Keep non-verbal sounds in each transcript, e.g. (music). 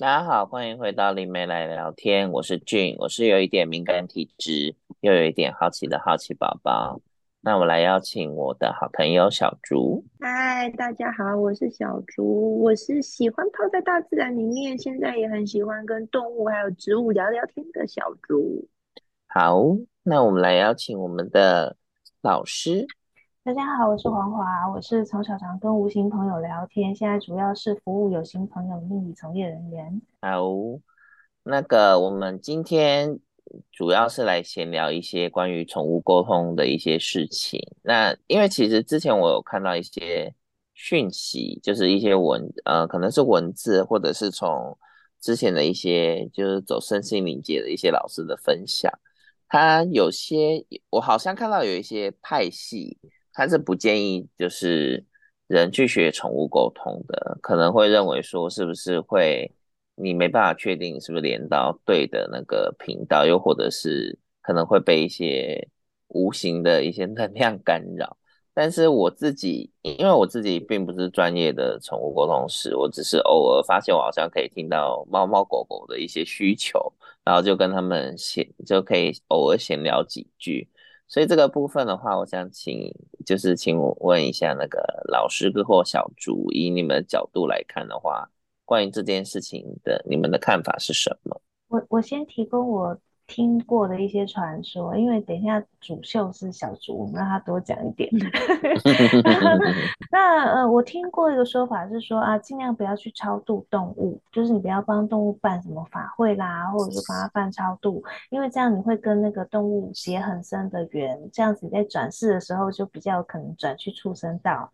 大家好，欢迎回到灵媒来聊天。我是俊，我是有一点敏感体质，又有一点好奇的好奇宝宝。那我来邀请我的好朋友小竹。嗨，大家好，我是小竹。我是喜欢泡在大自然里面，现在也很喜欢跟动物还有植物聊聊天的小竹。好，那我们来邀请我们的老师。大家好，我是黄华，我是从小常跟无形朋友聊天，现在主要是服务有形朋友命理从业人员。好，那个我们今天主要是来闲聊一些关于宠物沟通的一些事情。那因为其实之前我有看到一些讯息，就是一些文呃，可能是文字，或者是从之前的一些就是走身心灵界的一些老师的分享，他有些我好像看到有一些派系。他是不建议就是人去学宠物沟通的，可能会认为说是不是会你没办法确定是不是连到对的那个频道，又或者是可能会被一些无形的一些 (laughs) 能量干扰。但是我自己，因为我自己并不是专业的宠物沟通师，我只是偶尔发现我好像可以听到猫猫狗狗的一些需求，然后就跟他们闲就可以偶尔闲聊几句。所以这个部分的话，我想请就是请我问一下那个老师哥或小竹，以你们的角度来看的话，关于这件事情的你们的看法是什么？我我先提供我。听过的一些传说，因为等一下主秀是小竹，我们让他多讲一点。(laughs) 那呃，我听过一个说法是说啊，尽量不要去超度动物，就是你不要帮动物办什么法会啦，或者是帮他办超度，因为这样你会跟那个动物结很深的缘，这样子你在转世的时候就比较有可能转去畜生道。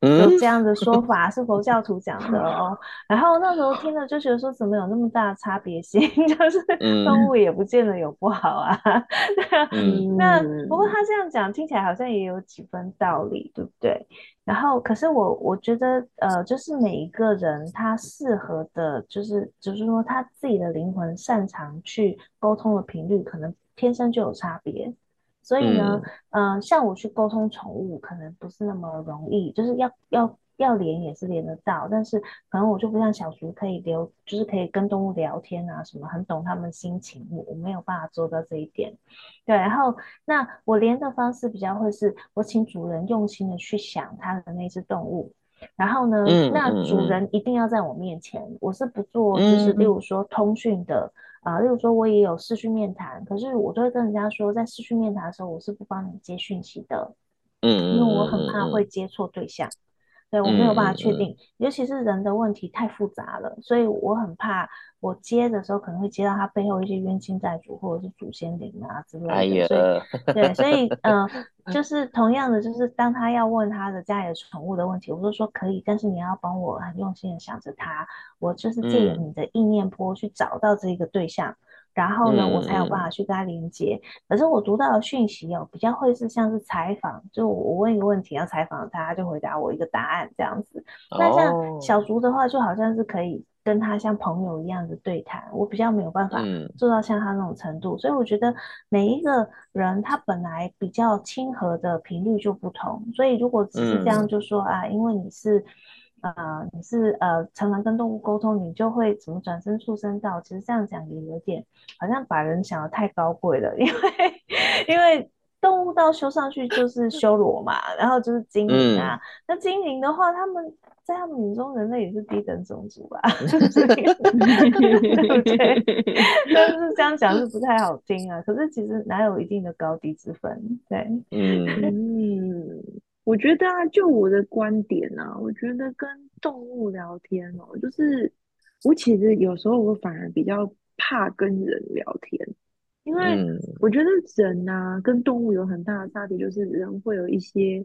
有这样的说法是佛教徒讲的哦，然后那时候听了就觉得说，怎么有那么大的差别性？(laughs) 就是动物也不见得有不好啊。(laughs) 那不过他这样讲听起来好像也有几分道理，对不对？然后可是我我觉得呃，就是每一个人他适合的，就是就是说他自己的灵魂擅长去沟通的频率，可能天生就有差别。所以呢，嗯、呃，像我去沟通宠物，可能不是那么容易，就是要要要连也是连得到，但是可能我就不像小竹可以聊，就是可以跟动物聊天啊，什么很懂他们心情，我我没有办法做到这一点。对，然后那我连的方式比较会是，我请主人用心的去想他的那只动物，然后呢，嗯、那主人一定要在我面前，嗯、我是不做，就是例如说通讯的。啊，例如说，我也有视讯面谈，可是我都会跟人家说，在视讯面谈的时候，我是不帮你接讯息的，嗯，因为我很怕会接错对象。对，我没有办法确定，嗯、尤其是人的问题太复杂了，所以我很怕我接的时候可能会接到他背后一些冤亲债主或者是祖先灵啊之类的。对，所以，嗯、呃，(laughs) 就是同样的，就是当他要问他的家里的宠物的问题，我就说可以，但是你要帮我很用心的想着他，我就是借由你的意念波去找到这一个对象。嗯然后呢，我才有办法去跟他连接。可是我读到的讯息哦，比较会是像是采访，就我问一个问题要采访他，他就回答我一个答案这样子。那像小竹的话，就好像是可以跟他像朋友一样的对谈。我比较没有办法做到像他那种程度，所以我觉得每一个人他本来比较亲和的频率就不同。所以如果只是这样就说啊，因为你是。啊、呃，你是呃常常跟动物沟通，你就会怎么转身畜生道？其实这样讲也有点好像把人想的太高贵了，(laughs) 因为因为动物道修上去就是修罗嘛，然后就是精灵啊。嗯、那精灵的话，他们在他们眼中，人类也是低等种族吧？(laughs) (laughs) 对不对？但是这样讲是不太好听啊。可是其实哪有一定的高低之分？对，嗯。嗯我觉得啊，就我的观点啊，我觉得跟动物聊天哦，就是我其实有时候我反而比较怕跟人聊天，因为我觉得人啊跟动物有很大的差别，就是人会有一些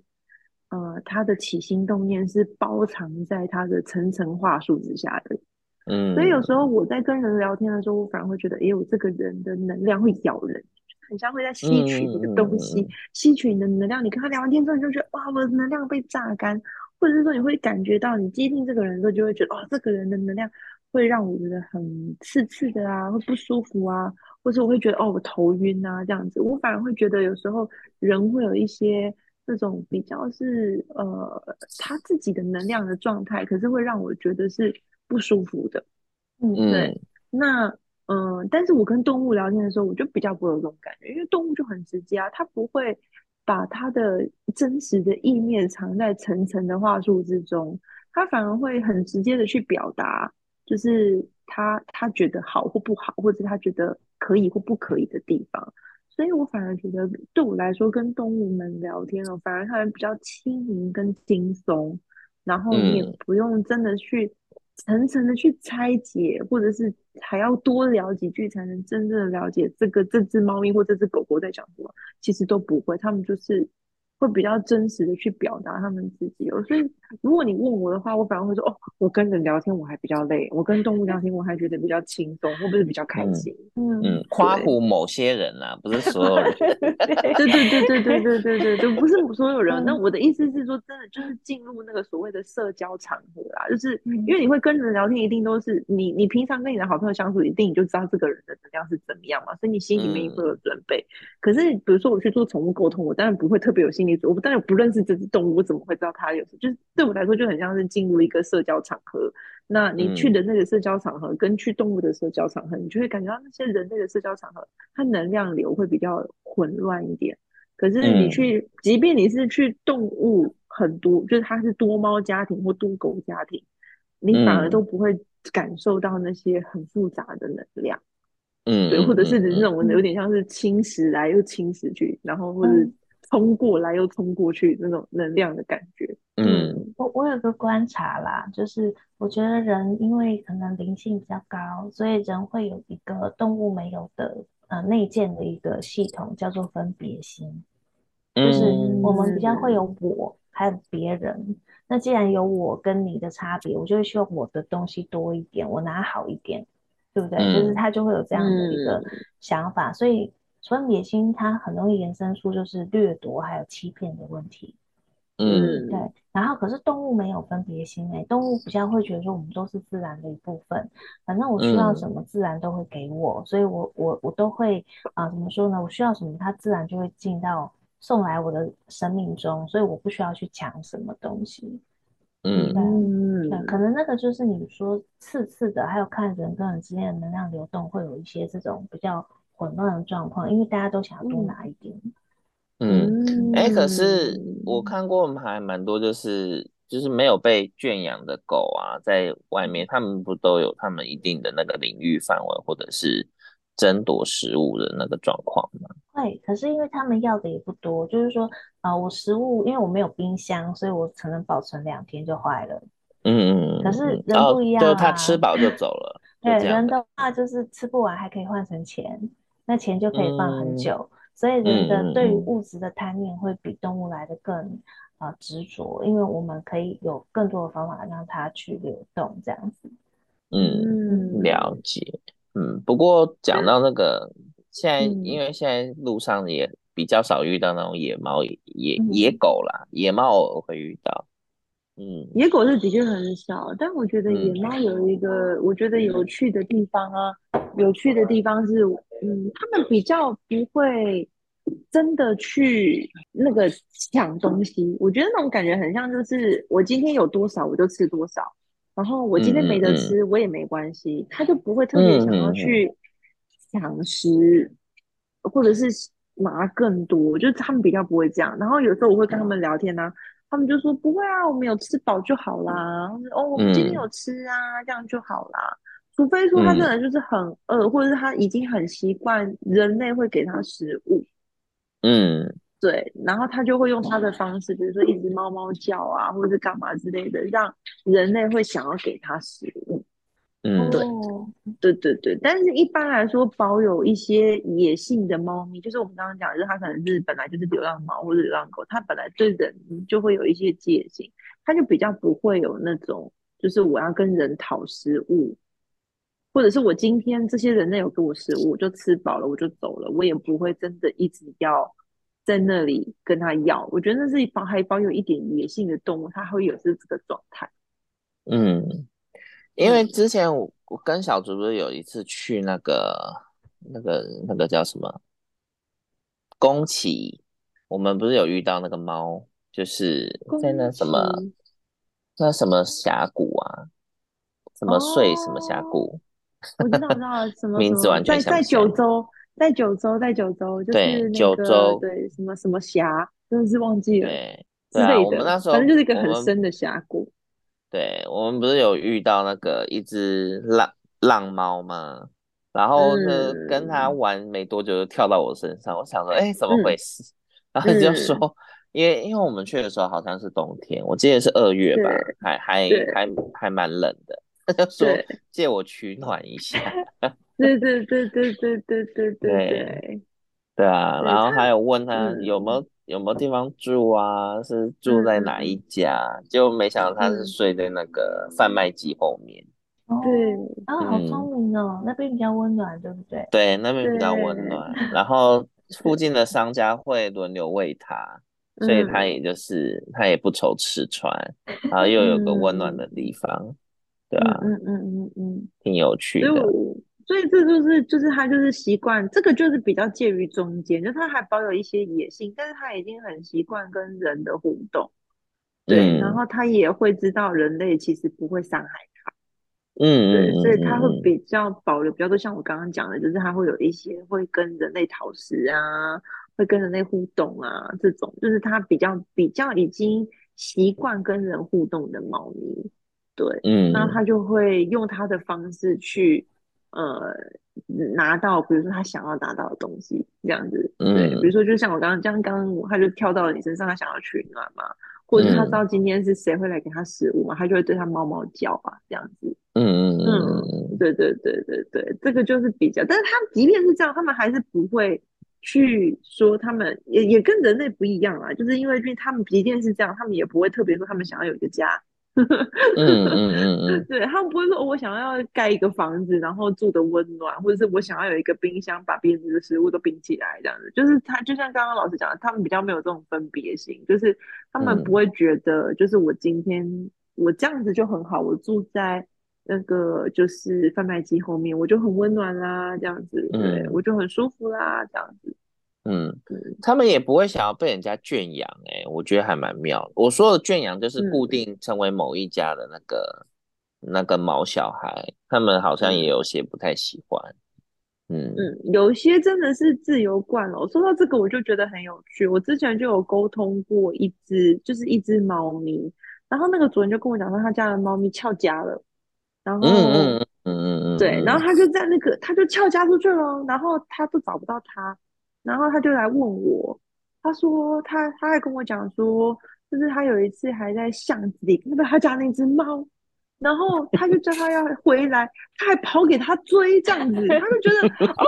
呃他的起心动念是包藏在他的层层话术之下的，嗯，所以有时候我在跟人聊天的时候，我反而会觉得，哎，我这个人的能量会咬人。很像会在吸取你的东西，嗯、吸取你的能量。你跟他聊完天之后，你就觉得哇，我的能量被榨干，或者是说你会感觉到，你接近这个人的时候，就会觉得哦，这个人的能量会让我觉得很刺刺的啊，会不舒服啊，或者我会觉得哦，我头晕啊这样子。我反而会觉得有时候人会有一些这种比较是呃他自己的能量的状态，可是会让我觉得是不舒服的。嗯，对。那嗯，但是我跟动物聊天的时候，我就比较不会有这种感觉，因为动物就很直接啊，它不会把它的真实的意念藏在层层的话术之中，它反而会很直接的去表达，就是他他觉得好或不好，或者他觉得可以或不可以的地方。所以我反而觉得，对我来说，跟动物们聊天哦，反而他们比较轻盈跟轻松，然后你也不用真的去层层的去拆解，或者是还要多聊几句才能真正的了解这个这只猫咪或这只狗狗在讲什么，其实都不会，他们就是。会比较真实的去表达他们自己哦，所以如果你问我的话，我反而会说哦，我跟人聊天我还比较累，我跟动物聊天我还觉得比较轻松，或不是比较开心。嗯嗯，夸胡某些人啊，不是所有人。(laughs) 对对对对对对对对，就不是所有人。那我的意思是说，真的就是进入那个所谓的社交场合啦，就是因为你会跟人聊天，一定都是你你平常跟你的好朋友相处，一定你就知道这个人的能量是怎么样嘛，所以你心里面也会有准备。可是比如说我去做宠物沟通，我当然不会特别有心理。我不但也不认识这只动物，我怎么会知道它有？就是对我来说，就很像是进入一个社交场合。那你去的那个社交场合，跟去动物的社交场合，嗯、你就会感觉到那些人类的社交场合，它能量流会比较混乱一点。可是你去，嗯、即便你是去动物很多，就是它是多猫家庭或多狗家庭，你反而都不会感受到那些很复杂的能量。嗯，对，或者是那种有点像是侵蚀来又侵蚀去，然后或者。冲过来又冲过去那种能量的感觉。嗯，我我有个观察啦，就是我觉得人因为可能灵性比较高，所以人会有一个动物没有的呃内建的一个系统，叫做分别心。就是我们比较会有我，还有别人。那既然有我跟你的差别，我就会希望我的东西多一点，我拿好一点，对不对？嗯、就是他就会有这样的一个想法，所以。分别心，它很容易延伸出就是掠夺还有欺骗的问题。嗯，对。然后可是动物没有分别心诶，动物比较会觉得说我们都是自然的一部分，反正我需要什么自然都会给我，嗯、所以我我我都会啊、呃，怎么说呢？我需要什么，它自然就会进到送来我的生命中，所以我不需要去抢什么东西。嗯，嗯，对，可能那个就是你说次次的，还有看人跟人之间的能量流动，会有一些这种比较。混乱的状况，因为大家都想要多拿一点。嗯，哎、欸，可是我看过还蛮多，就是就是没有被圈养的狗啊，在外面，他们不都有他们一定的那个领域范围，或者是争夺食物的那个状况吗？会，可是因为他们要的也不多，就是说啊、呃，我食物因为我没有冰箱，所以我可能保存两天就坏了。嗯嗯。可是人不一样、啊，就他吃饱就走了。(laughs) 对，人的话就是吃不完还可以换成钱。那钱就可以放很久，嗯、所以人的对于物质的贪念会比动物来的更啊、呃、执着，因为我们可以有更多的方法让它去流动，这样子。嗯，了解。嗯，不过讲到那个，现在因为现在路上也比较少遇到那种野猫、野野狗啦，野猫偶尔会遇到。嗯，野狗是的确很少，但我觉得野猫有一个我觉得有趣的地方啊，有趣的地方是，嗯，他们比较不会真的去那个抢东西。我觉得那种感觉很像，就是我今天有多少我就吃多少，然后我今天没得吃我也没关系，他就不会特别想要去抢食，或者是拿更多，就是他们比较不会这样。然后有时候我会跟他们聊天呢、啊。他们就说不会啊，我们有吃饱就好啦。哦，我们今天有吃啊，嗯、这样就好啦。除非说他真的就是很饿，嗯、或者是他已经很习惯人类会给他食物。嗯，对，然后他就会用他的方式，比如说一直猫猫叫啊，或者是干嘛之类的，让人类会想要给他食物。嗯，对，对对对，但是一般来说，保有一些野性的猫咪，就是我们刚刚讲的，就是它可能是本来就是流浪猫或者流浪狗，它本来对人就会有一些戒心，它就比较不会有那种，就是我要跟人讨食物，或者是我今天这些人类有给我食物，我就吃饱了我就走了，我也不会真的一直要在那里跟他要。我觉得那是保还保有一点野性的动物，它会有是这个状态。嗯。因为之前我我跟小竹不是有一次去那个那个那个叫什么宫崎，我们不是有遇到那个猫，就是在那什么那什么峡谷啊，什么睡什么峡谷，我知道，我知道什么名字完全在在九州，在九州，在九州，就是那个对什么什么峡，真的是忘记了对之类的。我们那时候反正就是一个很深的峡谷。对，我们不是有遇到那个一只浪浪猫吗？然后呢，跟他玩没多久就跳到我身上，我想说，哎，怎么回事？然后就说，因为因为我们去的时候好像是冬天，我记得是二月吧，还还还还蛮冷的。(laughs) 他就说借我取暖一下。(laughs) 对对对对对对对对对啊！然后还有问他有没有有没有地方住啊？是住在哪一家？就没想到他是睡在那个贩卖机后面。对啊，好聪明哦！那边比较温暖，对不对？对，那边比较温暖。然后附近的商家会轮流喂他，所以他也就是他也不愁吃穿，然后又有个温暖的地方。对啊，嗯嗯嗯嗯，挺有趣的。所以这就是就是他就是习惯，这个就是比较介于中间，就他还保有一些野性，但是他已经很习惯跟人的互动。对，然后他也会知道人类其实不会伤害他。嗯，对，所以他会比较保留比较多，像我刚刚讲的，就是他会有一些会跟人类讨食啊，会跟人类互动啊，这种就是他比较比较已经习惯跟人互动的猫咪。对，嗯，那他就会用他的方式去，呃，拿到，比如说他想要拿到的东西，这样子，对，嗯、比如说就像我刚刚，这样刚刚他就跳到了你身上，他想要取暖嘛，或者是他知道今天是谁会来给他食物嘛，他就会对他猫猫叫啊，这样子，嗯嗯嗯，对对对对对，这个就是比较，但是他即便是这样，他们还是不会去说他们也也跟人类不一样啊，就是因为因为他们即便是这样，他们也不会特别说他们想要有一个家。嗯嗯嗯嗯，(laughs) 对，他们不会说，我想要盖一个房子，然后住的温暖，或者是我想要有一个冰箱，把别人的食物都冰起来，这样子。就是他，就像刚刚老师讲的，他们比较没有这种分别心，就是他们不会觉得，就是我今天我这样子就很好，我住在那个就是贩卖机后面，我就很温暖啦，这样子，对，我就很舒服啦，这样子。嗯，他们也不会想要被人家圈养，哎，我觉得还蛮妙。我说的圈养就是固定成为某一家的那个、嗯、那个毛小孩，他们好像也有些不太喜欢。嗯嗯，有些真的是自由惯了。说到这个，我就觉得很有趣。我之前就有沟通过一只，就是一只猫咪，然后那个主人就跟我讲说，他家的猫咪翘家了，然后嗯嗯嗯嗯嗯，对，然后他就在那个，他就翘家出去了，然后他都找不到他。然后他就来问我，他说他他还跟我讲说，就是他有一次还在巷子里看到他家那只猫，然后 (laughs) 他就叫他要回来，他还跑给他追这样子，他就觉得哦，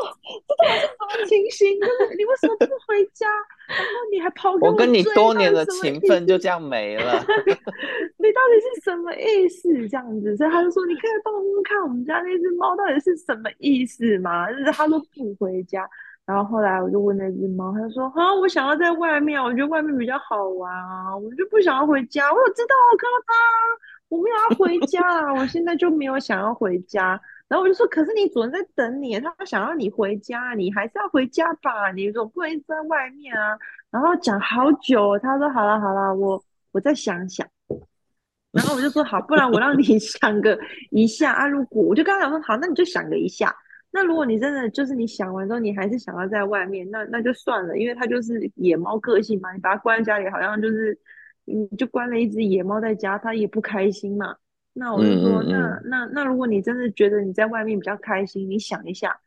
这到底是什么情形？就是你为什么不回家？然后你还跑给我，我跟你多年的情分就这样没了，(laughs) 你到底是什么意思？这样子，所以他就说，你可以帮我看我们家那只猫到底是什么意思吗？就是他都不回家。然后后来我就问那只猫，它就说：“啊，我想要在外面，我觉得外面比较好玩啊，我就不想要回家。”我有知道，我看到它，我没有要回 (laughs) 家啊，我现在就没有想要回家。然后我就说：“可是你主人在等你，他想要你回家，你还是要回家吧？你总不能一直在外面啊。”然后讲好久，他说：“好了好了，我我再想想。”然后我就说：“好，不然我让你 (laughs) 想个一下啊。”如果我就刚刚讲说：“好，那你就想个一下。”那如果你真的就是你想完之后，你还是想要在外面，那那就算了，因为它就是野猫个性嘛，你把它关在家里，好像就是你就关了一只野猫在家，它也不开心嘛。那我就说，嗯嗯嗯那那那如果你真的觉得你在外面比较开心，你想一下。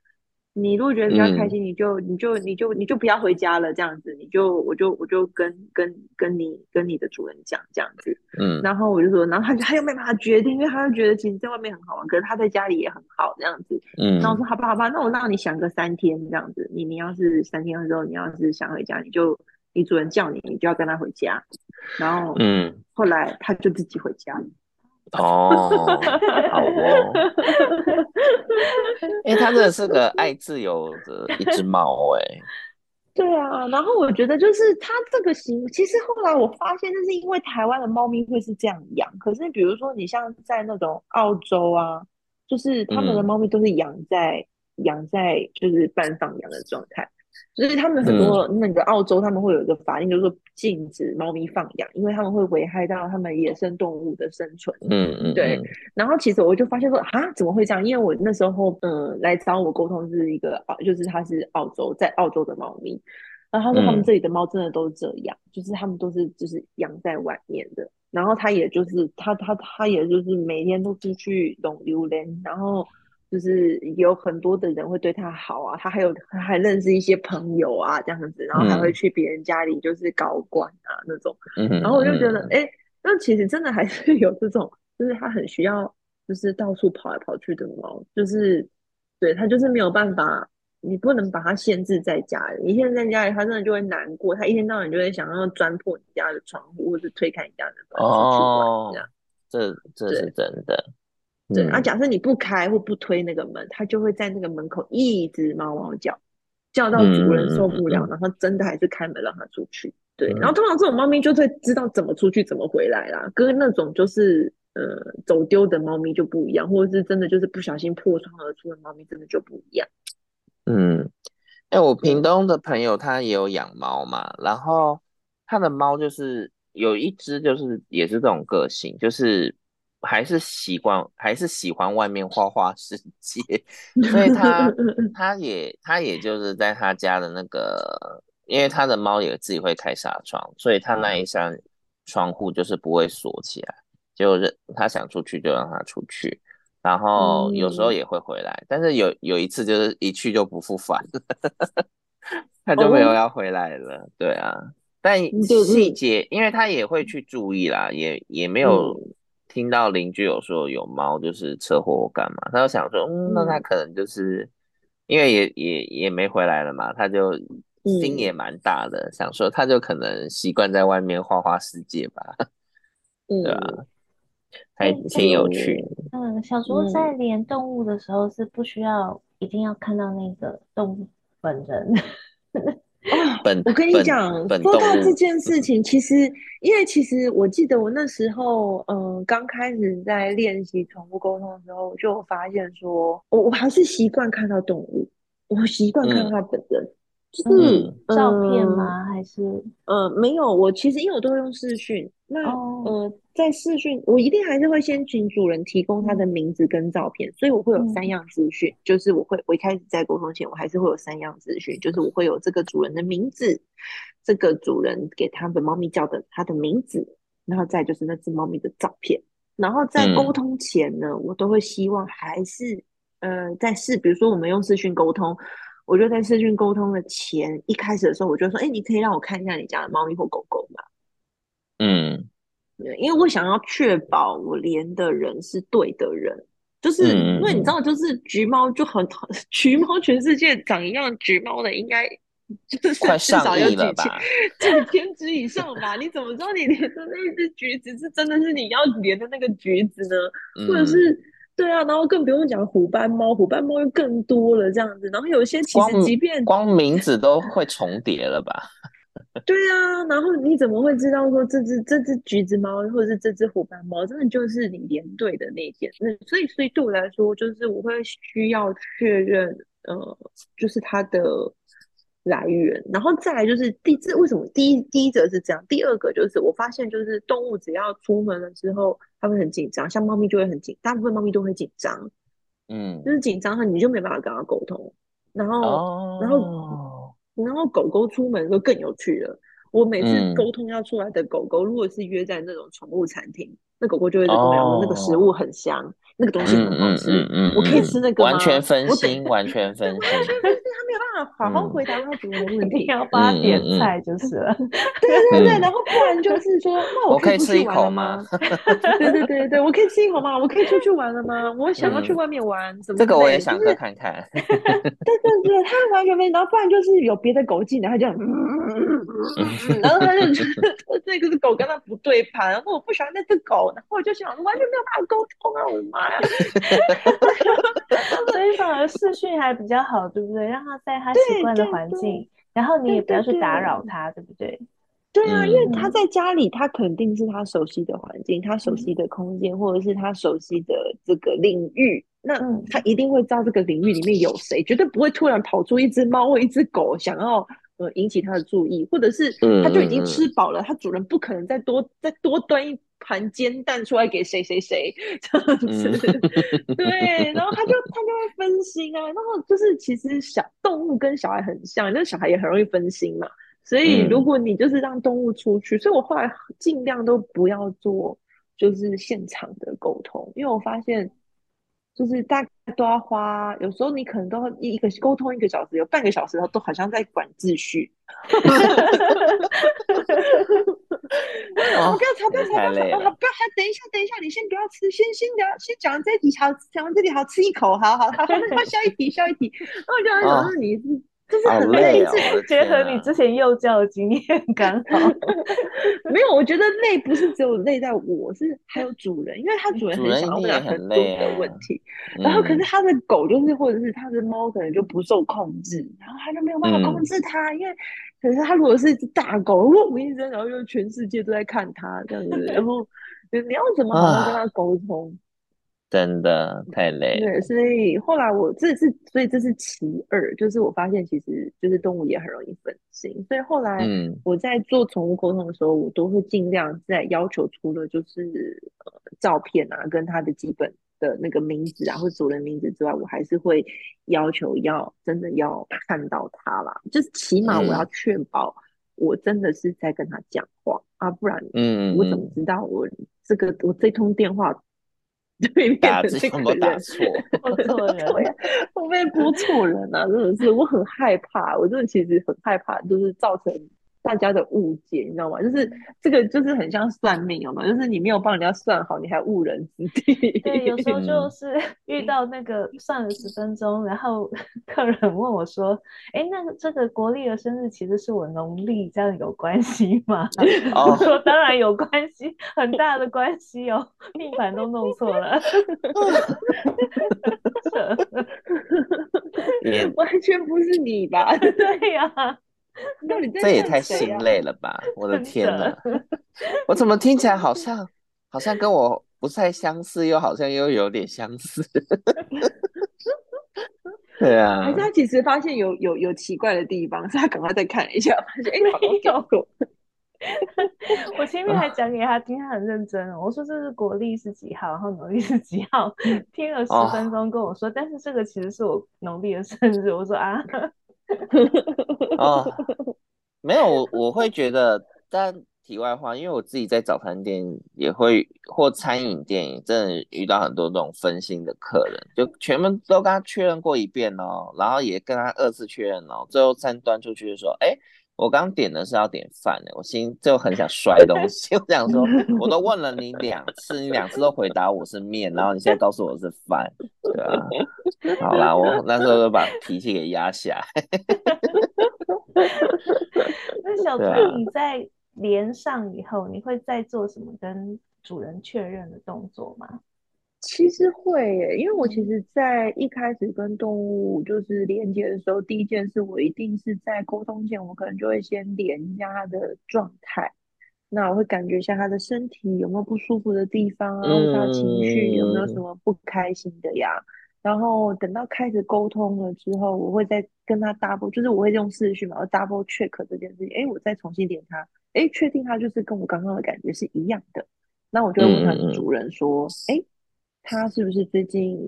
你如果觉得比较开心，嗯、你就你就你就你就不要回家了，这样子，你就我就我就跟跟跟你跟你的主人讲这样子，嗯，然后我就说，然后他就他又没办法决定，因为他就觉得其实在外面很好玩，可是他在家里也很好这样子，嗯，然后我说好吧好吧，那我让你想个三天这样子，你你要是三天之后你要是想回家，你就你主人叫你，你就要跟他回家，然后嗯，后来他就自己回家了。(laughs) 哦，好哦，因为它真的是个爱自由的一只猫哎。对啊，然后我觉得就是它这个行，其实后来我发现，就是因为台湾的猫咪会是这样养，可是比如说你像在那种澳洲啊，就是他们的猫咪都是养在养、嗯、在就是半放养的状态，所以他们很多那个澳洲，他们会有一个法令，就是说禁止猫咪放养，因为他们会危害到他们野生动物的生存。嗯嗯，对。然后其实我就发现说，啊，怎么会这样？因为我那时候，嗯，来找我沟通是一个澳，就是他是澳洲，在澳洲的猫咪。然后他说他们这里的猫真的都是这样，嗯、就是他们都是就是养在外面的。然后他也就是他他他也就是每天都出去弄榴莲，然后。就是有很多的人会对他好啊，他还有他还认识一些朋友啊，这样子，然后还会去别人家里就是搞管啊、嗯、那种，然后我就觉得，哎、欸，那其实真的还是有这种，就是他很需要，就是到处跑来跑去的猫，就是对他就是没有办法，你不能把它限制在家里，你现在在家里，他真的就会难过，他一天到晚就会想要钻破你家的窗户，或者推开你家的门出去玩，这样，这这是真的。对，啊，假设你不开或不推那个门，它就会在那个门口一直猫猫叫，叫到主人受不了，嗯、然后真的还是开门让它出去。对，嗯、然后通常这种猫咪就会知道怎么出去，怎么回来啦，跟那种就是呃走丢的猫咪就不一样，或者是真的就是不小心破窗而出的猫咪，真的就不一样。嗯，哎、欸，我屏东的朋友他也有养猫嘛，然后他的猫就是有一只就是也是这种个性，就是。还是习惯，还是喜欢外面花花世界，(laughs) 所以他 (laughs) 他也他也就是在他家的那个，因为他的猫也自己会开纱窗，所以他那一扇窗户就是不会锁起来，就是他想出去就让他出去，然后有时候也会回来，但是有有一次就是一去就不复返，他就没有要回来了，对啊，但细节因为他也会去注意啦，也也没有。听到邻居有说有猫就是车祸干嘛，他就想说，嗯，那他可能就是因为也也也没回来了嘛，他就心也蛮大的，嗯、想说他就可能习惯在外面花花世界吧，嗯、对吧、啊？还挺有趣。嗯，小时候在连动物的时候是不需要一定要看到那个动物本人。(laughs) 哦，我跟你讲，说到这件事情，其实，因为其实我记得我那时候，嗯，刚开始在练习宠物沟通的时候，我就发现说，我我还是习惯看到动物，我习惯看到它本人。嗯就是、嗯、照片吗？还是呃没有？我其实因为我都会用视讯，那、哦、呃在视讯，我一定还是会先请主人提供他的名字跟照片，嗯、所以我会有三样资讯，嗯、就是我会我一开始在沟通前，我还是会有三样资讯，就是我会有这个主人的名字，这个主人给他的猫咪叫的他的名字，然后再就是那只猫咪的照片，然后在沟通前呢，嗯、我都会希望还是呃在视，比如说我们用视讯沟通。我就在视讯沟通的前一开始的时候，我就说：“哎、欸，你可以让我看一下你家的猫咪或狗狗吗？”嗯，对，因为我想要确保我连的人是对的人，就是因为你知道，就是橘猫就很 (laughs) 橘猫，全世界长一样橘猫的应该就是至少有几千几千只以上吧？你怎么知道你连的那一只橘子是真的是你要连的那个橘子呢？嗯、或者是？对啊，然后更不用讲虎斑猫，虎斑猫又更多了这样子。然后有些其实即便光，光名字都会重叠了吧？(laughs) 对啊，然后你怎么会知道说这只这只橘子猫或者是这只虎斑猫真的就是你连队的那件？那所以所以对我来说，就是我会需要确认，呃，就是它的。来源，然后再来就是第这为什么第一第一则是这样，第二个就是我发现就是动物只要出门了之后，它会很紧张，像猫咪就会很紧，大部分猫咪都会紧张，嗯，就是紧张它你就没办法跟它沟通，然后、哦、然后然后狗狗出门就更有趣了，我每次沟通要出来的狗狗，嗯、如果是约在那种宠物餐厅，那狗狗就会跟我讲那个食物很香，哦、那个东西很好吃，嗯嗯嗯、我可以吃那个吗？完全分心，完全分心。没有办法好好回答他主人的问题，要帮他点菜就是了。(laughs) 对对对，然后不然就是说，那我可以吃一口吗？(laughs) 对对对对，我可以吃一口吗？我可以出去玩了吗？我想要去外面玩，什么？这个我也想喝看看。(laughs) 对对对，他完全没，然后不然就是有别的狗进来，他就，然后他就觉得这个狗跟他不对盘，然后我不喜欢那只狗，然后我就想完全没有办法沟通啊，我的妈呀！所以反而视讯还比较好，对不对？让他。在他习惯的环境，对。对对，然后你也不要去打扰他，对，对，对，对不对？对啊，因为他在家里，他肯定是他熟悉的环境，嗯、他熟悉的空间，或者是他熟悉的这个领域。那他一定会知道这个领域里面有谁，绝对不会突然跑出一只猫或一只狗想要呃引起他的注意，或者是他就已经吃饱了，他主人不可能再多再多端一盘煎蛋出来给谁谁谁这样子，对，然后他就他就会分心啊，然后就是其实小动物跟小孩很像，那小孩也很容易分心嘛，所以如果你就是让动物出去，所以我后来尽量都不要做就是现场的沟通，因为我发现。就是大概都要花，有时候你可能都一一个沟通一个小时，有半个小时，都好像在管秩序。我 (laughs) (laughs) 不要吵，不要吵，不要吵，不要，吵等一下，等一下，你先不要吃，先先聊，先讲完这题，好，讲完这题，好吃一口，好好好，那下一题，下一题。然后我就想说你是。就是很累，是、结合你之前幼教的经验刚好。(laughs) 没有，我觉得累不是只有累在我，是还有主人，因为他主人很想要问很多的问题，然后可是他的狗就是或者是他的猫可能就不受控制，然后他就没有办法控制它，嗯、因为可是他如果是一只大狗，嗡一声，然后又全世界都在看他这样子，然后你要怎么好好跟他沟通？啊真的太累了，对，所以后来我这是，所以这是其二，就是我发现其实就是动物也很容易分心，所以后来我在做宠物沟通的时候，我都会尽量在要求除了就是呃照片啊，跟它的基本的那个名字啊或主人名字之外，我还是会要求要真的要看到它啦，就是起码我要确保我真的是在跟他讲话啊，不然嗯，我怎么知道我这个我这通电话。(laughs) 对面的这个人，(laughs) 我打 (laughs) 错人，我被拨错人啊！真的是，我很害怕，我真的其实很害怕，就是造成。大家的误解，你知道吗？就是这个，就是很像算命，有吗？就是你没有帮人家算好，你还误人子弟。对，有时候就是 (laughs) 遇到那个算了十分钟，然后 (laughs) 客人问我说：“哎，那个这个国历的生日其实是我农历，这样有关系吗？”我说：“当然有关系，很大的关系哦，命盘都弄错了。(laughs) ”完全不是你吧？对呀、啊。(laughs) 这也太心累了吧！我的天哪，我怎么听起来好像好像跟我不太相似，又好像又有点相似。(laughs) 对啊，还是他其实发现有有有奇怪的地方，所以他赶快再看一下，发现哎，没有。(laughs) 我前面还讲给他听，他很认真。我说这是国历是几号，然后农历是几号，听了十分钟跟我说，但是这个其实是我农历的生日。我说啊。哦，(laughs) 没有，我我会觉得，但题外话，因为我自己在早餐店也会或餐饮店，真的遇到很多这种分心的客人，就全部都跟他确认过一遍哦，然后也跟他二次确认哦，最后餐端出去的时候，哎。我刚点的是要点饭的，我心就很想摔东西。(laughs) 我想说，(laughs) 我都问了你两次，你两次都回答我是面，然后你现在告诉我是饭，对啊。好啦，我那时候就把脾气给压下来。(laughs) 那小兔，你在连上以后，你会再做什么跟主人确认的动作吗？其实会耶，因为我其实，在一开始跟动物就是连接的时候，第一件事我一定是在沟通前，我可能就会先连一下它的状态。那我会感觉一下它的身体有没有不舒服的地方啊，或者它的情绪有没有什么不开心的呀。然后等到开始沟通了之后，我会再跟他 double，就是我会用视讯嘛，我 double check 这件事情。哎，我再重新连他，哎，确定他就是跟我刚刚的感觉是一样的。那我就会问他的主人说，哎。他是不是最近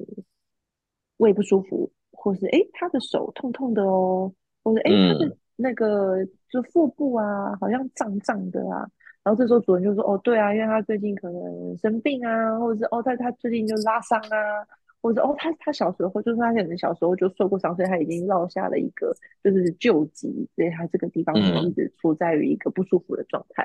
胃不舒服，或是哎，他的手痛痛的哦，或者哎，他的那个就腹部啊，好像胀胀的啊。然后这时候主人就说：“哦，对啊，因为他最近可能生病啊，或者是哦，他他最近就拉伤啊，或者哦，他他小时候就是他可能小时候就受过伤，所以他已经落下了一个就是旧疾，所以他这个地方一直处在于一个不舒服的状态。”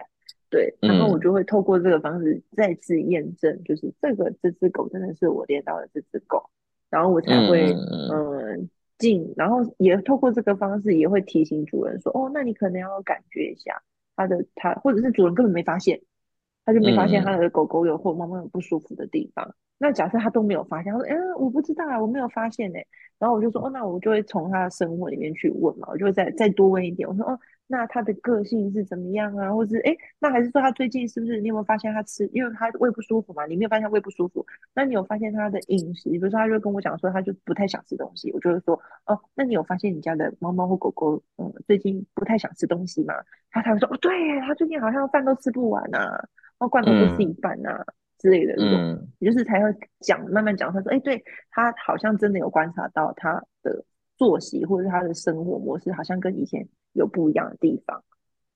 对，然后我就会透过这个方式再次验证，就是这个这只狗真的是我练到的这只狗，然后我才会嗯进、呃，然后也透过这个方式也会提醒主人说，哦，那你可能要感觉一下它的它，或者是主人根本没发现，他就没发现他的狗狗有或猫猫有不舒服的地方，那假设他都没有发现，他说：“嗯、欸，我不知道啊，我没有发现呢、欸。”然后我就说：“哦，那我就会从他的生活里面去问嘛，我就会再再多问一点。我说：‘哦，那他的个性是怎么样啊？或是哎、欸，那还是说他最近是不是你有没有发现他吃，因为他胃不舒服嘛？你没有发现他胃不舒服？那你有发现他的饮食？比如说，他就跟我讲说，他就不太想吃东西。我就会说：‘哦，那你有发现你家的猫猫或狗狗，嗯，最近不太想吃东西吗？’他才会说：‘哦，对，他最近好像饭都吃不完啊，然后罐头都吃一半啊。嗯’”之类的这种，也就是才会讲，慢慢讲。他说：“哎，对，他好像真的有观察到他的作息或者是他的生活模式，好像跟以前有不一样的地方。”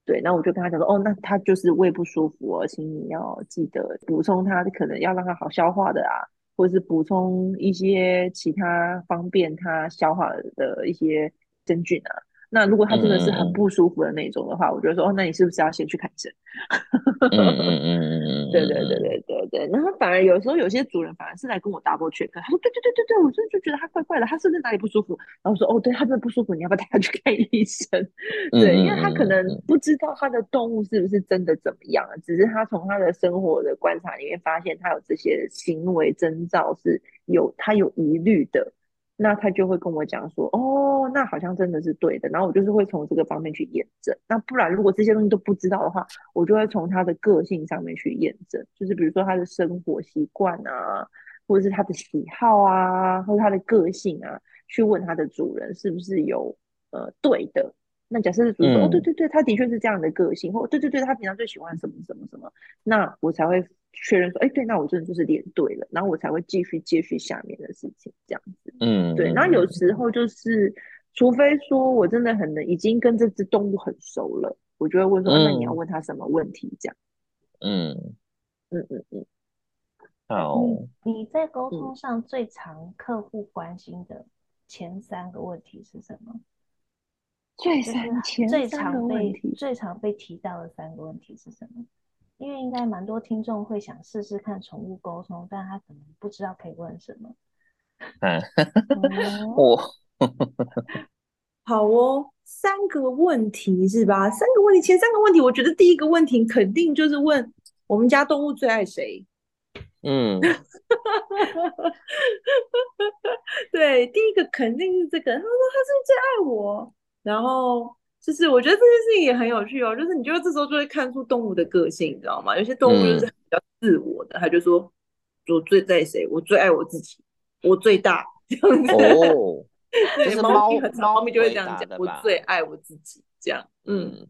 对，那我就跟他讲说：“哦，那他就是胃不舒服哦，请你要记得补充他，可能要让他好消化的啊，或者是补充一些其他方便他消化的一些真菌啊。”那如果他真的是很不舒服的那种的话，嗯、我就说哦，那你是不是要先去看诊？(laughs) 嗯嗯嗯对对对对对对。然后反而有时候有些主人反而是来跟我 double check，他说对对对对对，我真的就觉得他怪怪的，他是不是哪里不舒服？然后我说哦，对他真的不舒服，你要不要带他去看医生？(laughs) 对，因为他可能不知道他的动物是不是真的怎么样了，只是他从他的生活的观察里面发现他有这些行为征兆是有他有疑虑的。那他就会跟我讲说，哦，那好像真的是对的。然后我就是会从这个方面去验证。那不然，如果这些东西都不知道的话，我就会从他的个性上面去验证。就是比如说他的生活习惯啊，或者是他的喜好啊，或者他的个性啊，去问他的主人是不是有呃对的。那假设是主人说，嗯、哦，对对对，他的确是这样的个性，或对对对，他平常最喜欢什么什么什么，那我才会确认说，哎，对，那我真的就是连对了，然后我才会继续接续下面的事情，这样子，嗯，对。然后有时候就是，除非说我真的很能已经跟这只动物很熟了，我就会问说，嗯、那你要问他什么问题？这样，嗯嗯嗯嗯。好，你你在沟通上最常客户关心的前三个问题是什么？最三前最常被最常被提到的三个问题是什么？因为应该蛮多听众会想试试看宠物沟通，但他可能不知道可以问什么。嗯，(laughs) 我 (laughs) 好哦，三个问题是吧？三个问题，前三个问题，我觉得第一个问题肯定就是问我们家动物最爱谁。嗯，(laughs) 对，第一个肯定是这个。他说他是最爱我？然后就是，我觉得这件事情也很有趣哦。就是你觉得这时候就会看出动物的个性，你知道吗？有些动物就是比较自我的，嗯、他就说：“我最在谁？我最爱我自己，我最大。”这样子哦。(laughs) 对，猫咪很猫咪就会这样讲：“我最爱我自己。”这样，嗯，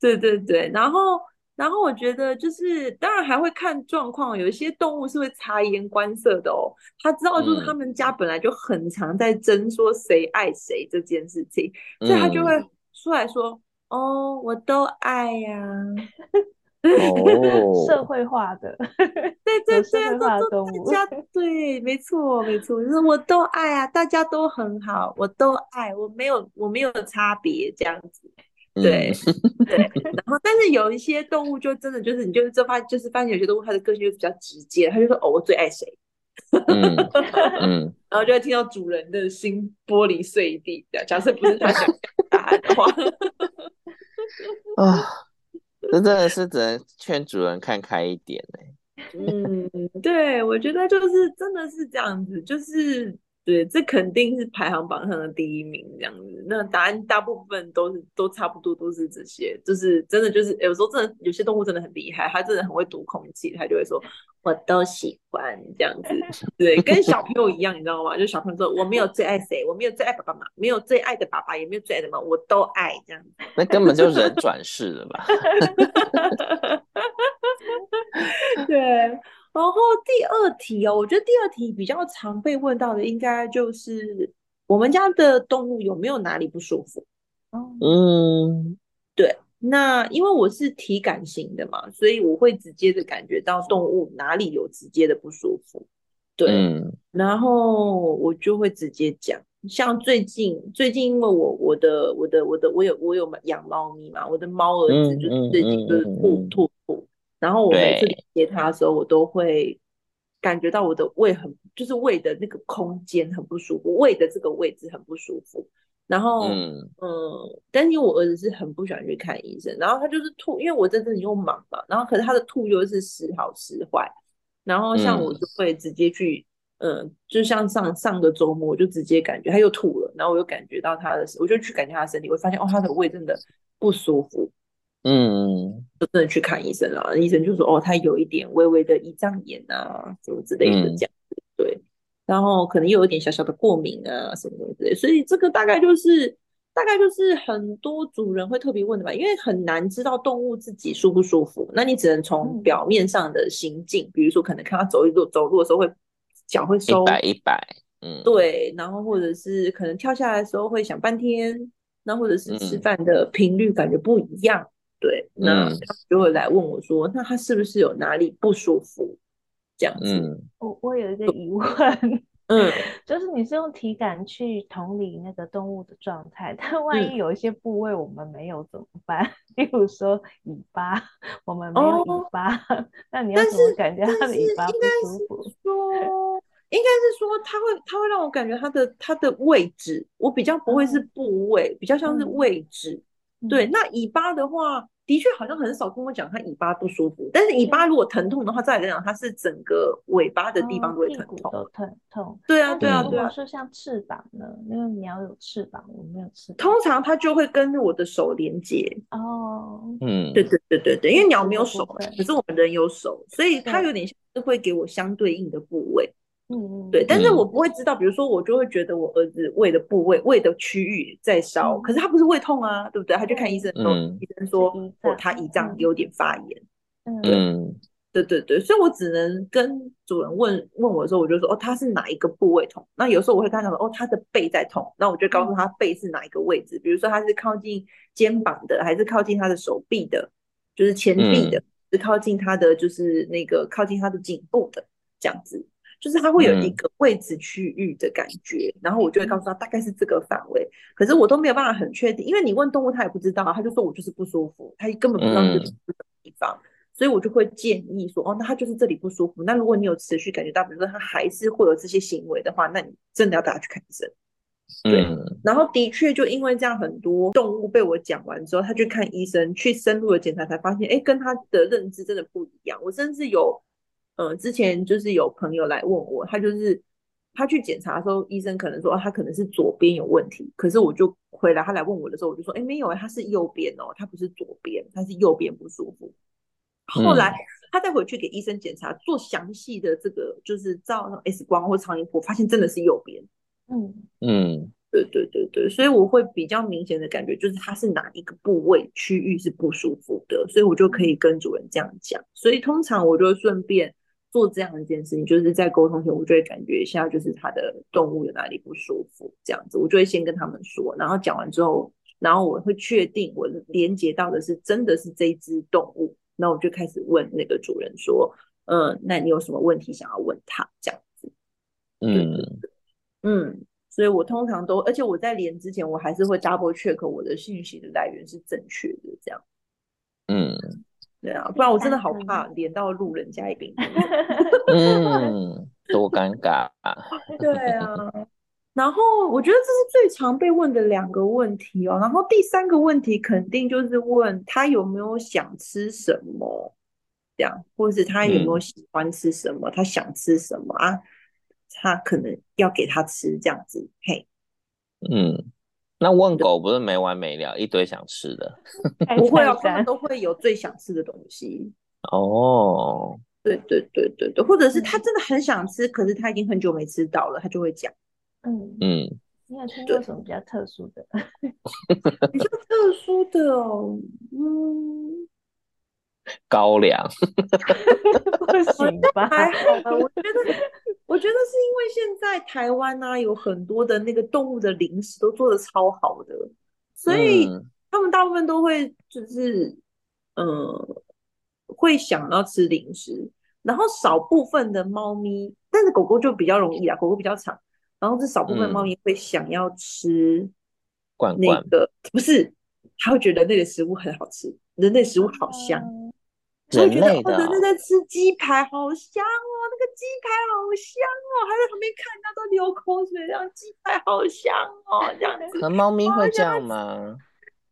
对对对。然后，然后我觉得就是，当然还会看状况。有一些动物是会察言观色的哦。他知道，就是他们家本来就很常在争说谁爱谁这件事情。所以他就会出来说：“嗯、哦，我都爱呀、啊。哦” (laughs) 社会化的，对 (laughs) 对对，社会化的动物，大家对，没错没错，就是我都爱啊，大家都很好，我都爱，我没有我没有差别这样子，对、嗯、对。然后，但是有一些动物就真的就是，你就是这发就是发现有些动物它的个性就比较直接，他就说：“哦，我最爱谁。”嗯嗯，(laughs) 然后就会听到主人的心玻璃碎地，这样假设不是他想 (laughs) 啊，这真的是只能劝主人看开一点嘞。嗯，对，我觉得就是真的是这样子，就是。对，这肯定是排行榜上的第一名这样子。那答案大部分都是都差不多，都是这些。就是真的，就是有时候真的有些动物真的很厉害，它真的很会读空气，它就会说我都喜欢这样子。对，跟小朋友一样，你知道吗？就小朋友说我没有最爱谁，我没有最爱爸爸妈妈，没有最爱的爸爸，也没有最爱的妈妈，我都爱这样子。那根本就人转世了吧？(laughs) 对。然后第二题哦，我觉得第二题比较常被问到的，应该就是我们家的动物有没有哪里不舒服？嗯，对。那因为我是体感型的嘛，所以我会直接的感觉到动物哪里有直接的不舒服。对，嗯、然后我就会直接讲。像最近最近，因为我我的我的我的我有我有养猫咪嘛，我的猫儿子就是最近就是吐吐吐。然后我每次接他的时候，我都会感觉到我的胃很，就是胃的那个空间很不舒服，胃的这个位置很不舒服。然后，嗯，嗯，但是因为我儿子是很不喜欢去看医生，然后他就是吐，因为我在这里又忙嘛，然后可是他的吐又是时好时坏，然后像我就会直接去，嗯、呃，就像上上个周末，我就直接感觉他又吐了，然后我又感觉到他的，我就去感觉他的身体，我发现哦，他的胃真的不舒服，嗯，就真的去看医生了，医生就说哦，他有一点微微的胰脏炎啊，什么之类的这样子，嗯、对，然后可能又有点小小的过敏啊，什么什么之类，所以这个大概就是。大概就是很多主人会特别问的吧，因为很难知道动物自己舒不舒服，那你只能从表面上的行径，嗯、比如说可能看它走一路走路的时候会脚会收一摆一摆，嗯，对，然后或者是可能跳下来的时候会想半天，那或者是吃饭的频率感觉不一样，嗯、对，那他就会来问我说，那他是不是有哪里不舒服？这样子，嗯、我我有一个疑问。(laughs) 嗯，就是你是用体感去同理那个动物的状态，但万一有一些部位我们没有怎么办？嗯、(laughs) 例如说尾巴，我们没有尾巴，哦、(laughs) 那你要怎么感觉它的尾巴不舒服？说，应该是说它会，它会让我感觉它的它的位置，我比较不会是部位，嗯、比较像是位置。嗯、对，那尾巴的话。的确好像很少跟我讲他尾巴不舒服，但是尾巴如果疼痛的话，再来讲它是整个尾巴的地方都会疼痛，都疼痛。对啊，对啊，对啊。说像翅膀呢？因为鸟有翅膀，我没有翅膀。通常它就会跟我的手连接。哦，嗯，对对对对对，因为鸟没有手，可是我们人有手，所以它有点像是会给我相对应的部位。嗯，对，但是我不会知道，比如说我就会觉得我儿子胃的部位、胃的区域在烧，可是他不是胃痛啊，对不对？他去看医生，说医生说哦，他胰脏有点发炎。嗯，对对对，所以我只能跟主人问问我的时候，我就说哦，他是哪一个部位痛？那有时候我会跟他讲说哦，他的背在痛，那我就告诉他背是哪一个位置，比如说他是靠近肩膀的，还是靠近他的手臂的，就是前臂的，是靠近他的就是那个靠近他的颈部的这样子。就是它会有一个位置区域的感觉，嗯、然后我就会告诉他大概是这个范围，可是我都没有办法很确定，因为你问动物它也不知道，它就说我就是不舒服，它根本不知道这个地方，嗯、所以我就会建议说，哦，那它就是这里不舒服。那如果你有持续感觉到，比如说它还是会有这些行为的话，那你真的要带他去看医生。对，嗯、然后的确就因为这样，很多动物被我讲完之后，他去看医生，去深入的检查，才发现，哎，跟他的认知真的不一样。我甚至有。嗯，之前就是有朋友来问我，他就是他去检查的时候，医生可能说他可能是左边有问题，可是我就回来，他来问我的时候，我就说，哎、欸，没有，他是右边哦，他不是左边，他是右边不舒服。后来他再回去给医生检查，做详细的这个就是照 X 光或超音波，发现真的是右边。嗯嗯，对对对对，所以我会比较明显的感觉就是他是哪一个部位区域是不舒服的，所以我就可以跟主人这样讲。所以通常我就顺便。做这样一件事情，就是在沟通前，我就会感觉一下，就是他的动物有哪里不舒服，这样子，我就会先跟他们说，然后讲完之后，然后我会确定我连接到的是真的是这一只动物，那我就开始问那个主人说，嗯，那你有什么问题想要问他？这样子，嗯嗯，所以我通常都，而且我在连之前，我还是会 double check 我的信息的来源是正确的，这样，嗯。对啊，不然我真的好怕连到路人甲乙丙丁。(laughs) 嗯，多尴尬啊！(laughs) 对啊，然后我觉得这是最常被问的两个问题哦。然后第三个问题肯定就是问他有没有想吃什么，这样，或者是他有没有喜欢吃什么，嗯、他想吃什么啊？他可能要给他吃这样子，嘿，嗯。那问狗不是没完没了，一堆想吃的？不会哦，(laughs) 他们都会有最想吃的东西。哦，对对对对对，或者是他真的很想吃，可是他已经很久没吃到了，他就会讲。嗯嗯，你有听过什么比较特殊的？(laughs) 比较特殊的哦，嗯，高粱。(laughs) 不行吧？还好吧，我觉得。我觉得是因为现在台湾呢、啊、有很多的那个动物的零食都做的超好的，所以他们大部分都会就是嗯、呃、会想要吃零食，然后少部分的猫咪，但是狗狗就比较容易啊，狗狗比较长，然后这少部分猫咪会想要吃那个罐。罐，不是，它会觉得那个食物很好吃，人类食物好香。嗯人类的，或者是在吃鸡排，好香哦！那个鸡排好香哦，还在旁边看，他都流口水，这样鸡排好香哦，这样子。可猫咪会这样吗？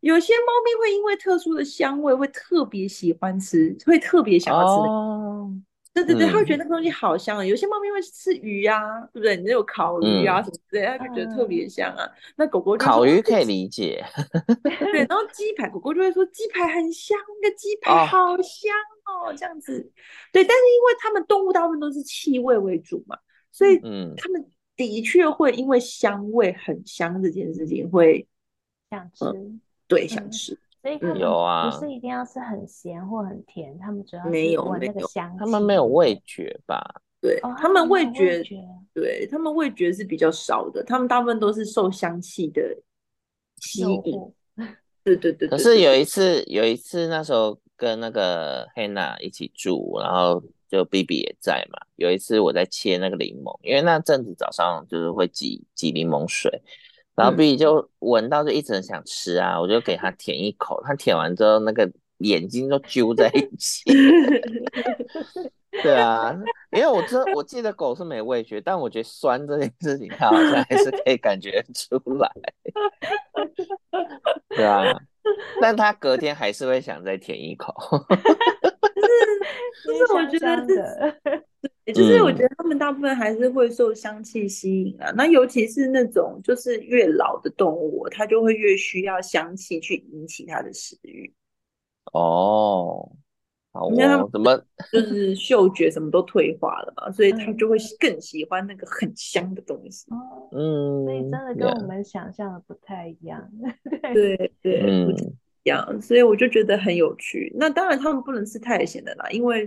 有些猫咪会因为特殊的香味，会特别喜欢吃，会特别想要吃。哦，对对对对，他会觉得那个东西好香啊。有些猫咪会吃鱼啊，对不对？你有烤鱼啊什么之类，他就觉得特别香啊。那狗狗烤鱼可以理解，对。然后鸡排，狗狗就会说鸡排很香，那个鸡排好香哦，这样子。对，但是因为他们动物大部分都是气味为主嘛，所以嗯，他们的确会因为香味很香这件事情会想吃，对，想吃。所以有啊，不是一定要是很咸或很甜，他们主要是闻那个香气。他们没有味觉吧？对，他们味觉，对他们味觉是比较少的，他们大部分都是受香气的吸引。(laughs) 对对对。可是有一次，有一次那时候跟那个 Hannah 一起住，然后就 BB 也在嘛。有一次我在切那个柠檬，因为那阵子早上就是会挤挤柠檬水。然后 B 就闻到，就一直很想吃啊！嗯、我就给他舔一口，他舔完之后，那个眼睛都揪在一起。(laughs) 对啊，因为我知我记得狗是没味觉，但我觉得酸这件事情，它好像还是可以感觉出来。对啊，但他隔天还是会想再舔一口。(laughs) (laughs) 就是，就是我觉得就是我觉得他们大部分还是会受香气吸引啊，那尤其是那种就是越老的动物，它就会越需要香气去引起它的食欲。哦，好哦，怎么 (laughs) 就是嗅觉什么都退化了嘛，所以它就会更喜欢那个很香的东西。嗯，所以真的跟我们想象的不太一样。对 (laughs) 对，对嗯。样，所以我就觉得很有趣。那当然，他们不能吃太咸的啦，因为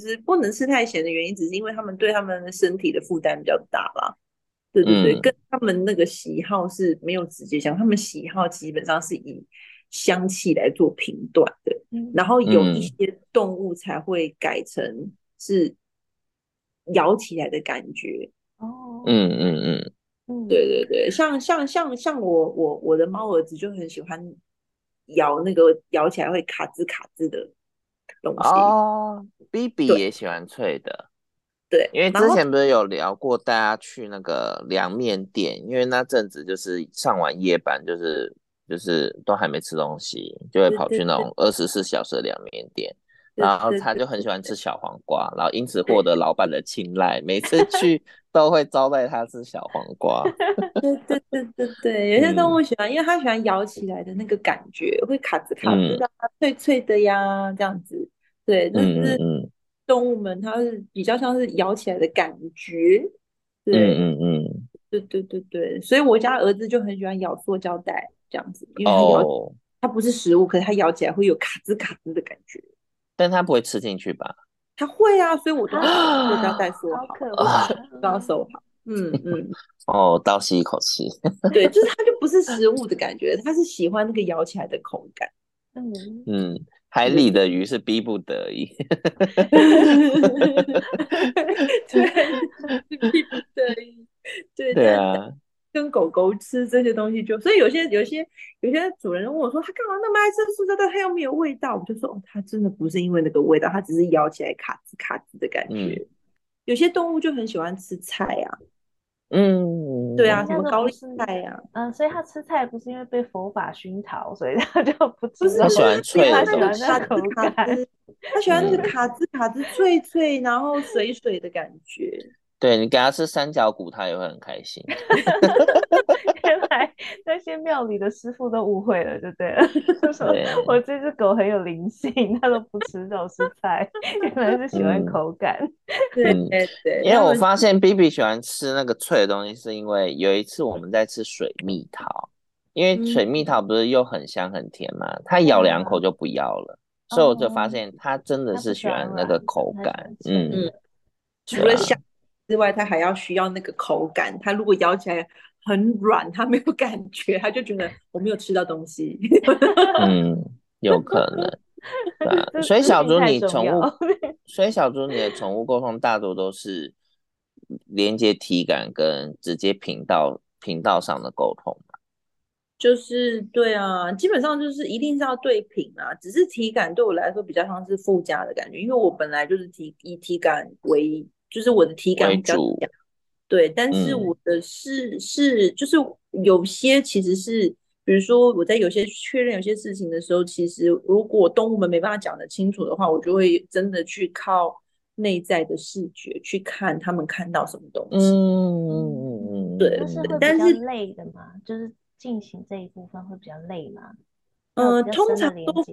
是不能吃太咸的原因，只是因为他们对他们的身体的负担比较大啦。对对对，嗯、跟他们那个喜好是没有直接相关。他们喜好基本上是以香气来做评断的，嗯、然后有一些动物才会改成是咬起来的感觉。哦，嗯嗯嗯嗯，对对对，像像像像我我我的猫儿子就很喜欢。咬那个咬起来会卡兹卡兹的东西哦，B B 也喜欢脆的，对，因为之前不是有聊过，大家去那个凉面店，因为那阵子就是上完夜班，就是就是都还没吃东西，就会跑去那种二十四小时的凉面店。然后他就很喜欢吃小黄瓜，然后因此获得老板的青睐，每次去 (laughs) 都会招待他吃小黄瓜。(laughs) 对对对对对，有些动物喜欢，因为它喜欢咬起来的那个感觉，会卡吱卡吱的，脆脆的呀，这样子。对，但是动物们它是比较像是咬起来的感觉。对，嗯嗯，对对对对，所以我家儿子就很喜欢咬塑胶袋这样子，因为他咬，它不是食物，可是它咬起来会有卡吱卡吱的感觉。但他不会吃进去吧？他会啊，所以我都要塑胶袋收好，都要收好。嗯嗯。(laughs) 哦，倒吸一口气。(laughs) 对，就是它就不是食物的感觉，他是喜欢那个咬起来的口感。嗯嗯，海里的鱼是逼不得已。(laughs) 对，是逼不得已。对对啊。跟狗狗吃这些东西就，就所以有些有些有些主人问我说，他干嘛那么爱吃塑胶袋？它又没有味道。我就说，哦，它真的不是因为那个味道，它只是咬起来卡吱卡吱的感觉。嗯、有些动物就很喜欢吃菜啊，嗯，对啊，什么高丽菜呀、啊，嗯，所以它吃菜不是因为被佛法熏陶，所以它就不吃。他喜欢脆的东西，他喜欢那个卡吱卡吱，他喜欢那个卡吱卡吱脆脆，然后水水的感觉。对，你给他吃三角骨，他也会很开心。(laughs) 原来那些庙里的师傅都误会了，就对了。(laughs) 对我这只狗很有灵性，它都不吃肉吃菜，(laughs) 原来是喜欢口感。对对对，因为我发现 B B 喜欢吃那个脆的东西，是因为有一次我们在吃水蜜桃，因为水蜜桃不是又很香很甜嘛，它咬两口就不要了，嗯、所以我就发现它真的是喜欢那个口感。嗯嗯，除了香。之外，它还要需要那个口感。它如果咬起来很软，它没有感觉，它就觉得我没有吃到东西。(laughs) 嗯，有可能。(laughs) 所以小猪，你宠物，所以小猪，你的宠物沟通大多都是连接体感跟直接频道频道上的沟通嘛？就是对啊，基本上就是一定是要对频啊。只是体感对我来说比较像是附加的感觉，因为我本来就是体以体感为。就是我的体感比较强，对，但是我的是、嗯、是就是有些其实是，比如说我在有些确认有些事情的时候，其实如果动物们没办法讲得清楚的话，我就会真的去靠内在的视觉去看他们看到什么东西。嗯，对，但是会比较累的嘛，就是进行这一部分会比较累嘛。嗯、呃，通常都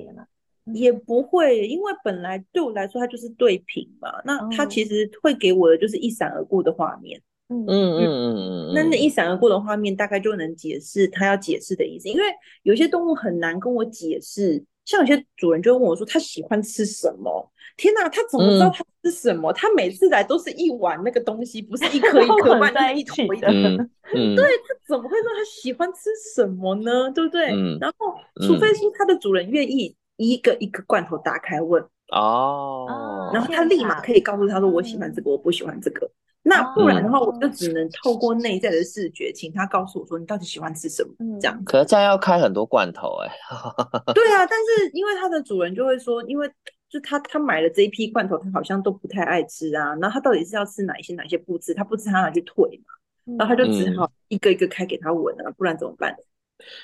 也不会，因为本来对我来说它就是对屏嘛，那它其实会给我的就是一闪而过的画面。嗯嗯嗯嗯嗯，那那一闪而过的画面大概就能解释他要解释的意思，因为有些动物很难跟我解释，像有些主人就问我说他喜欢吃什么？天哪，他怎么知道他吃什么？嗯、他每次来都是一碗那个东西，不是一颗 (laughs) 一颗放在一起的。嗯，对，他怎么会说他喜欢吃什么呢？对不对？嗯、然后除非是他的主人愿意一个一个罐头打开问哦，然后他立马可以告诉他说我喜欢这个，我不喜欢这个。那不然的话，我就只能透过内在的视觉，请他告诉我说，你到底喜欢吃什么？这样。可是这样要开很多罐头哎、欸。(laughs) 对啊，但是因为它的主人就会说，因为就他他买了这一批罐头，他好像都不太爱吃啊。那他到底是要吃哪一些，哪一些不吃？他不吃，他拿去退嘛。然后他就只好一个一个开给他闻啊，不然怎么办？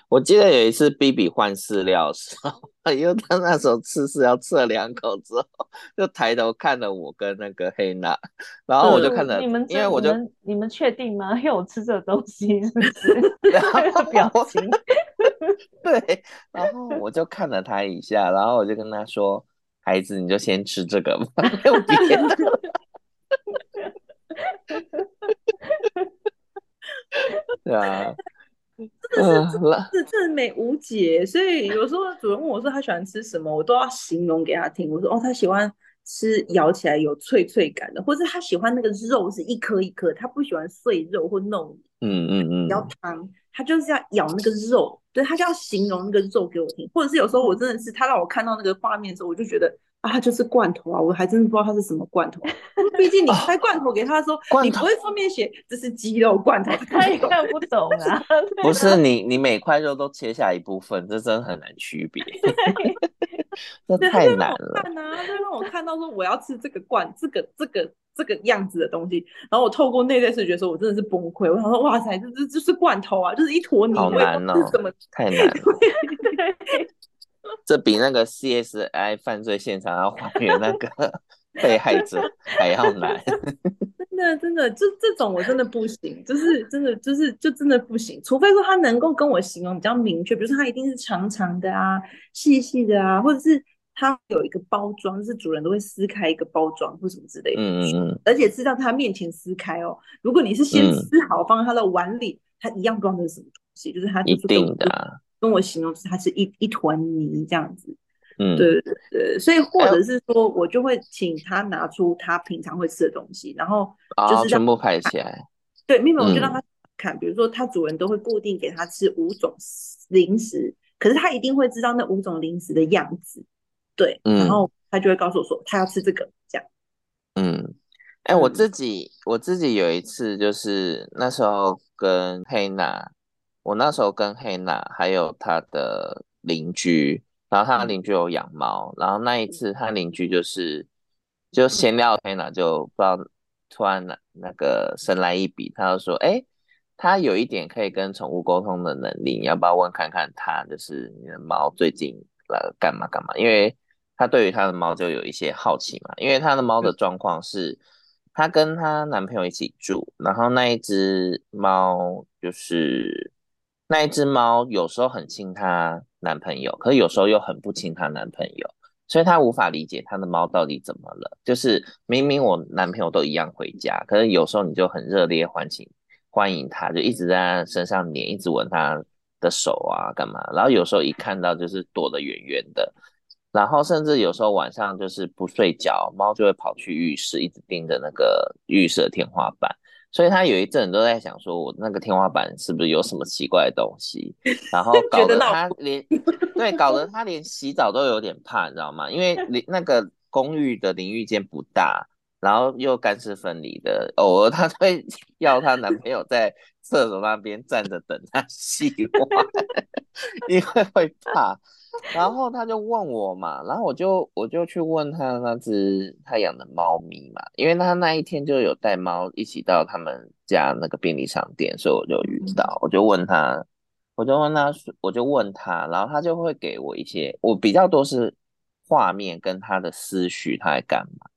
我记得有一次 B B 换饲料的时候，(laughs) 因为他那时候吃饲料吃了两口之后，就抬头看了我跟那个黑娜，然后我就看着，你们因为我就你们确定吗？(laughs) 因为我吃这个东西是不是？(laughs) 然后表情，对，然后我就看了他一下，然后我就跟他说：“孩子，你就先吃这个吧，没有别的。”对啊。真的是，这这真没无解。所以有时候主人问我说他喜欢吃什么，我都要形容给他听。我说哦，他喜欢吃咬起来有脆脆感的，或者他喜欢那个肉是一颗一颗，他不喜欢碎肉或糯米。嗯嗯嗯，要汤，他就是要咬那个肉，对，他就要形容那个肉给我听。或者是有时候我真的是他让我看到那个画面的时候，我就觉得。啊，它就是罐头啊！我还真的不知道它是什么罐头。(laughs) 毕竟你开罐头给他说，哦、你不会上面写这是鸡肉罐头，(laughs) 他也看不懂啊。(laughs) 不是你，你每块肉都切下一部分，这真的很难区别。这太难了。看啊，就让我看到说我要吃这个罐，这个这个这个样子的东西。然后我透过内在视觉说，我真的是崩溃。我想说，哇塞，这这就是罐头啊，就是一坨泥。好难哦，怎么太难了。这比那个 CSI 犯罪现场要还原那个 (laughs) 被害者还要难。(laughs) 真的，真的，这这种我真的不行，就是真的，就是就真的不行。除非说他能够跟我形容比较明确，比如说他一定是长长的啊，细细的啊，或者是他有一个包装，就是主人都会撕开一个包装或什么之类的。嗯嗯嗯。而且是在他面前撕开哦。如果你是先撕好放在他的碗里，他一样不知道那是什么东西，就是他就是一定的啊。跟我形容是它是一一团泥这样子，嗯，对对对，所以或者是说我就会请他拿出他平常会吃的东西，然后就是全部拍起来，对，妹妹我就让他看，比如说他主人都会固定给他吃五种零食，可是他一定会知道那五种零食的样子，对，然后他就会告诉我说他要吃这个这样，嗯，哎，我自己我自己有一次就是那时候跟佩娜。我那时候跟黑娜还有她的邻居，然后她的邻居有养猫，然后那一次他邻居就是就闲聊，黑娜就不知道突然那那个神来一笔，他就说，哎，他有一点可以跟宠物沟通的能力，你要不要问看看他，就是你的猫最近了干嘛干嘛？因为他对于他的猫就有一些好奇嘛，因为他的猫的状况是，她跟她男朋友一起住，然后那一只猫就是。那一只猫有时候很亲她男朋友，可是有时候又很不亲她男朋友，所以她无法理解她的猫到底怎么了。就是明明我男朋友都一样回家，可是有时候你就很热烈欢迎欢迎他，就一直在他身上黏，一直闻他的手啊，干嘛？然后有时候一看到就是躲得远远的，然后甚至有时候晚上就是不睡觉，猫就会跑去浴室，一直盯着那个浴室的天花板。所以他有一阵都在想，说我那个天花板是不是有什么奇怪的东西，然后 (laughs) 搞得他连 (laughs) 对，搞得他连洗澡都有点怕，你知道吗？因为淋那个公寓的淋浴间不大，然后又干湿分离的，偶尔他会 (laughs) 要她男朋友在厕所那边站着等她洗完，因为会怕。然后他就问我嘛，然后我就我就去问他那只他养的猫咪嘛，因为他那一天就有带猫一起到他们家那个便利商店，所以我就遇到，我就问他，我就问他，我就问他，然后他就会给我一些，我比较多是画面跟他的思绪，他在干嘛？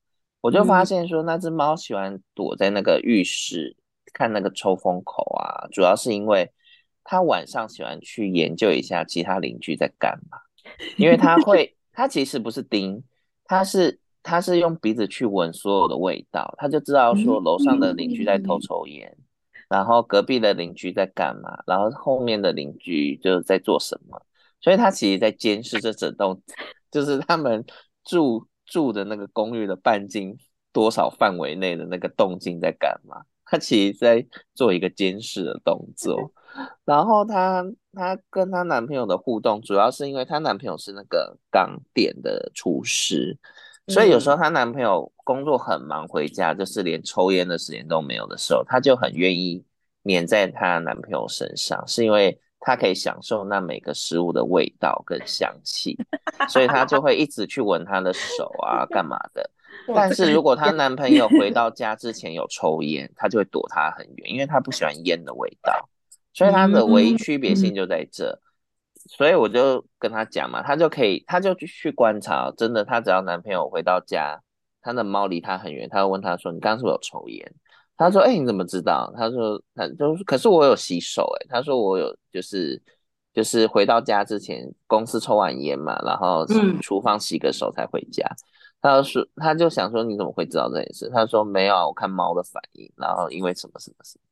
我就发现说，那只猫喜欢躲在那个浴室看那个抽风口啊，主要是因为他晚上喜欢去研究一下其他邻居在干嘛，因为它会，它其实不是叮，它是它是用鼻子去闻所有的味道，它就知道说楼上的邻居在偷抽烟，然后隔壁的邻居在干嘛，然后后面的邻居就是在做什么，所以它其实在监视这整栋，就是他们住。住的那个公寓的半径多少范围内的那个动静在干嘛？他其实在做一个监视的动作。(laughs) 然后她她跟她男朋友的互动，主要是因为她男朋友是那个港点的厨师，所以有时候她男朋友工作很忙，回家就是连抽烟的时间都没有的时候，她就很愿意黏在她男朋友身上，是因为。她可以享受那每个食物的味道跟香气，所以她就会一直去闻他的手啊，干嘛的。(laughs) 但是如果她男朋友回到家之前有抽烟，她就会躲他很远，因为她不喜欢烟的味道。所以它的唯一区别性就在这。所以我就跟他讲嘛，他就可以，他就去去观察，真的，他只要男朋友回到家，他的猫离他很远，他会问他说：“你刚刚是不是有抽烟？”他说：“哎、欸，你怎么知道？”他说：“他就是，可是我有洗手。”哎，他说：“我有，就是就是回到家之前，公司抽完烟嘛，然后厨房洗个手才回家。嗯”他就说：“他就想说，你怎么会知道这件事？”他说：“没有啊，我看猫的反应，然后因为什么什么什么，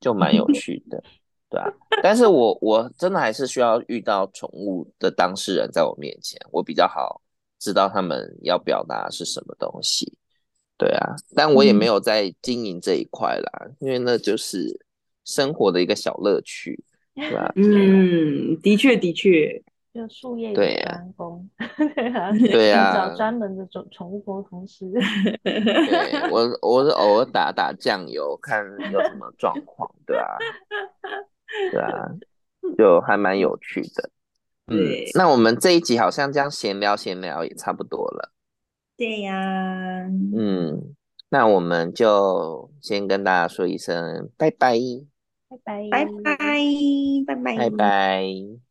就蛮有趣的，对啊。但是我我真的还是需要遇到宠物的当事人在我面前，我比较好知道他们要表达是什么东西。”对啊，但我也没有在经营这一块啦，嗯、因为那就是生活的一个小乐趣，对吧、啊？嗯，的确的确，就术业有专攻，(laughs) 对啊，找专门的宠宠物沟通师。对，我 (laughs) 我是偶尔打打酱油，看有什么状况，对啊，(laughs) 对啊，就还蛮有趣的。嗯，那我们这一集好像这样闲聊闲聊也差不多了。对呀，嗯，那我们就先跟大家说一声拜拜，拜拜，拜拜，拜拜，拜拜。